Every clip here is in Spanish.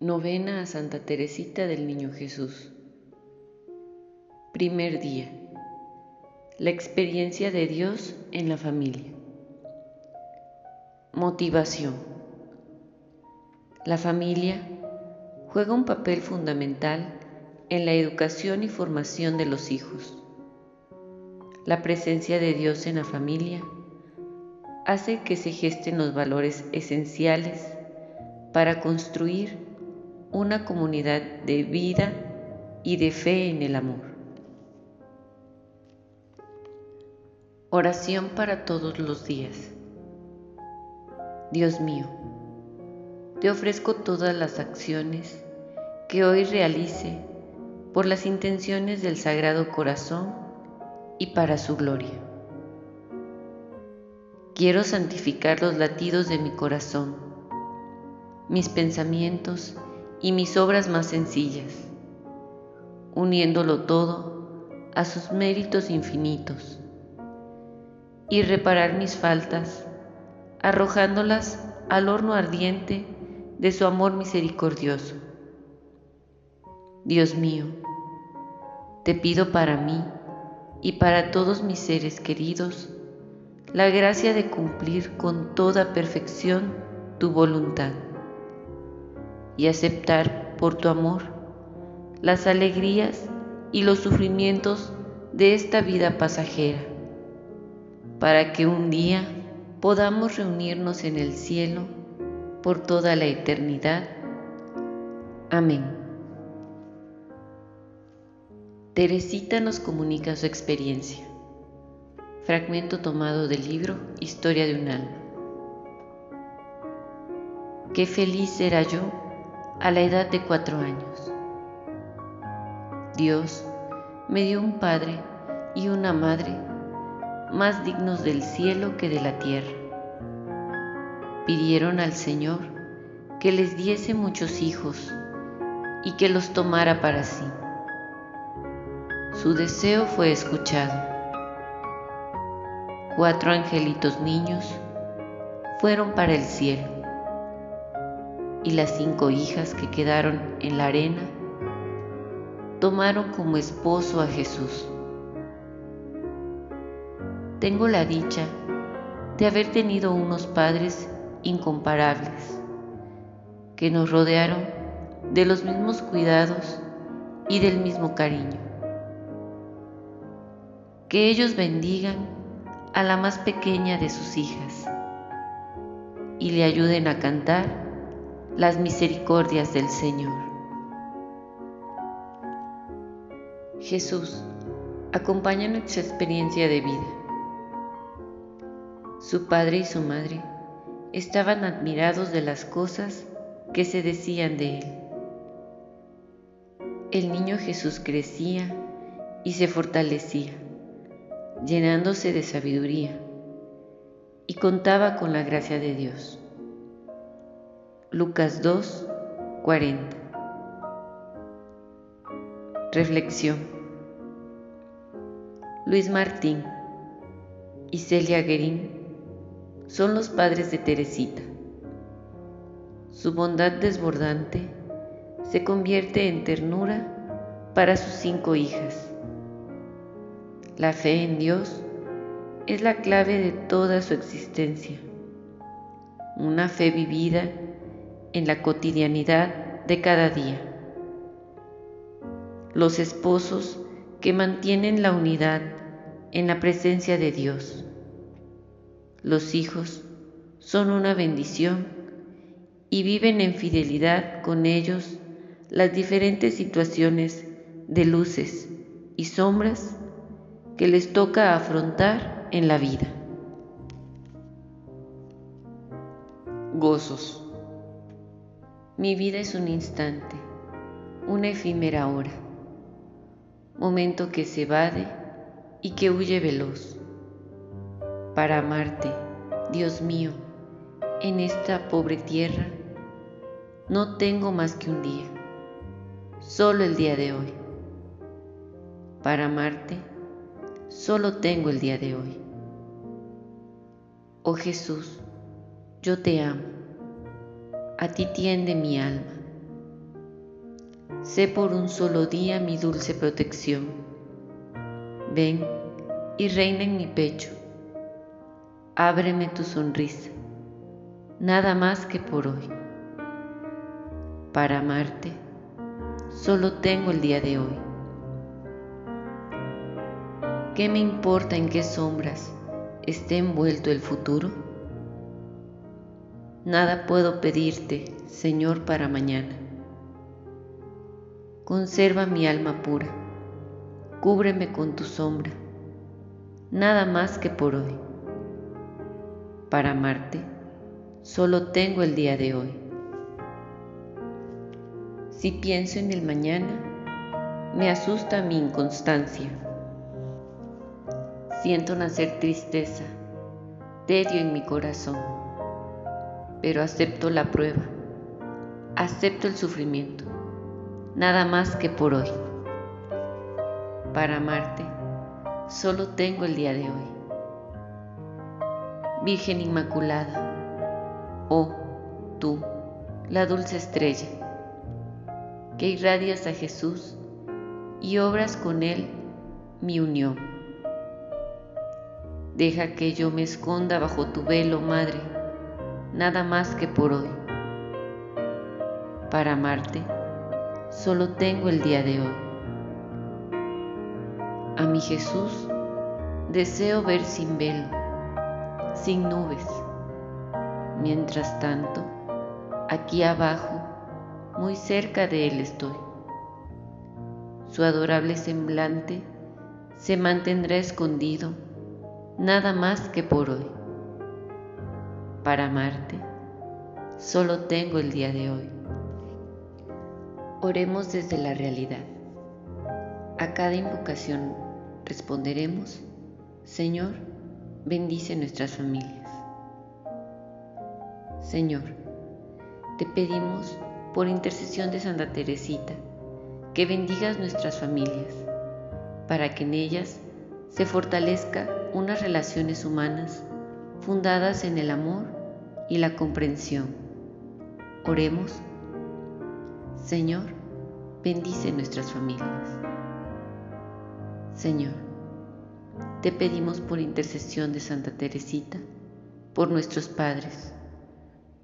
Novena a Santa Teresita del Niño Jesús. Primer día. La experiencia de Dios en la familia. Motivación. La familia juega un papel fundamental en la educación y formación de los hijos. La presencia de Dios en la familia hace que se gesten los valores esenciales para construir una comunidad de vida y de fe en el amor. Oración para todos los días. Dios mío, te ofrezco todas las acciones que hoy realice por las intenciones del Sagrado Corazón y para su gloria. Quiero santificar los latidos de mi corazón, mis pensamientos y mis obras más sencillas, uniéndolo todo a sus méritos infinitos, y reparar mis faltas, arrojándolas al horno ardiente de su amor misericordioso. Dios mío, te pido para mí y para todos mis seres queridos la gracia de cumplir con toda perfección tu voluntad y aceptar por tu amor las alegrías y los sufrimientos de esta vida pasajera, para que un día podamos reunirnos en el cielo por toda la eternidad. Amén. Teresita nos comunica su experiencia. Fragmento tomado del libro Historia de un alma. Qué feliz era yo a la edad de cuatro años. Dios me dio un padre y una madre más dignos del cielo que de la tierra. Pidieron al Señor que les diese muchos hijos y que los tomara para sí. Su deseo fue escuchado. Cuatro angelitos niños fueron para el cielo y las cinco hijas que quedaron en la arena tomaron como esposo a Jesús. Tengo la dicha de haber tenido unos padres incomparables que nos rodearon de los mismos cuidados y del mismo cariño. Que ellos bendigan a la más pequeña de sus hijas y le ayuden a cantar las misericordias del Señor. Jesús acompaña nuestra experiencia de vida. Su padre y su madre estaban admirados de las cosas que se decían de él. El niño Jesús crecía y se fortalecía, llenándose de sabiduría, y contaba con la gracia de Dios. Lucas 2, 40. Reflexión. Luis Martín y Celia Guerín son los padres de Teresita. Su bondad desbordante se convierte en ternura para sus cinco hijas. La fe en Dios es la clave de toda su existencia. Una fe vivida en la cotidianidad de cada día. Los esposos que mantienen la unidad en la presencia de Dios. Los hijos son una bendición y viven en fidelidad con ellos las diferentes situaciones de luces y sombras que les toca afrontar en la vida. Gozos. Mi vida es un instante, una efímera hora, momento que se evade y que huye veloz. Para amarte, Dios mío, en esta pobre tierra, no tengo más que un día, solo el día de hoy. Para amarte, solo tengo el día de hoy. Oh Jesús, yo te amo a ti tiende mi alma, sé por un solo día mi dulce protección. Ven y reina en mi pecho, ábreme tu sonrisa, nada más que por hoy. Para amarte, solo tengo el día de hoy. ¿Qué me importa en qué sombras esté envuelto el futuro? Nada puedo pedirte, Señor, para mañana. Conserva mi alma pura, cúbreme con tu sombra, nada más que por hoy. Para amarte, solo tengo el día de hoy. Si pienso en el mañana, me asusta mi inconstancia. Siento nacer tristeza, tedio en mi corazón, pero acepto la prueba, acepto el sufrimiento, nada más que por hoy. Para amarte, solo tengo el día de hoy. Virgen Inmaculada, oh tú, la dulce estrella, que irradias a Jesús y obras con Él mi unión Deja que yo me esconda bajo tu velo, Madre, nada más que por hoy. Para amarte, solo tengo el día de hoy. A mi Jesús deseo ver sin velo, sin nubes. Mientras tanto, aquí abajo, muy cerca de Él estoy. Su adorable semblante se mantendrá escondido nada más que por hoy. Para amarte, solo tengo el día de hoy. Oremos desde la realidad. A cada invocación responderemos, Señor, bendice nuestras familias. Señor, te pedimos por intercesión de Santa Teresita que bendigas nuestras familias, para que en ellas se fortalezca unas relaciones humanas fundadas en el amor y la comprensión. Oremos. Señor, bendice nuestras familias. Señor, te pedimos por intercesión de Santa Teresita, por nuestros padres,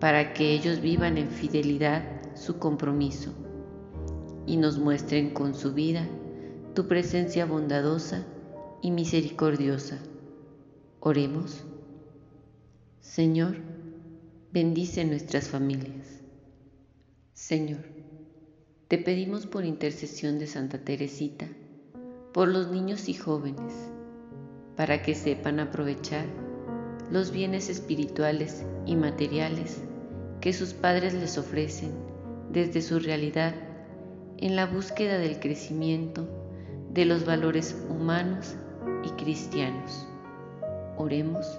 para que ellos vivan en fidelidad su compromiso y nos muestren con su vida tu presencia bondadosa y misericordiosa Oremos. Señor, bendice nuestras familias. Señor, te pedimos por intercesión de Santa Teresita, por los niños y jóvenes, para que sepan aprovechar los bienes espirituales y materiales que sus padres les ofrecen desde su realidad en la búsqueda del crecimiento de los valores humanos y cristianos. Oremos.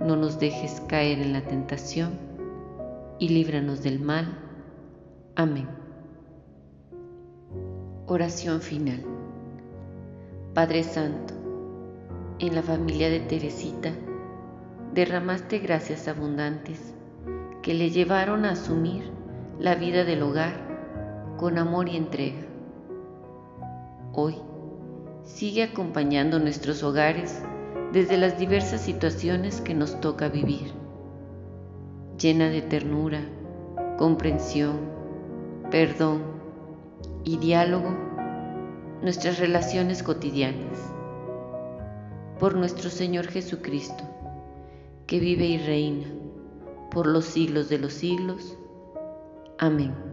No nos dejes caer en la tentación y líbranos del mal. Amén. Oración final. Padre Santo, en la familia de Teresita derramaste gracias abundantes que le llevaron a asumir la vida del hogar con amor y entrega. Hoy, sigue acompañando nuestros hogares desde las diversas situaciones que nos toca vivir, llena de ternura, comprensión, perdón y diálogo nuestras relaciones cotidianas. Por nuestro Señor Jesucristo, que vive y reina por los siglos de los siglos. Amén.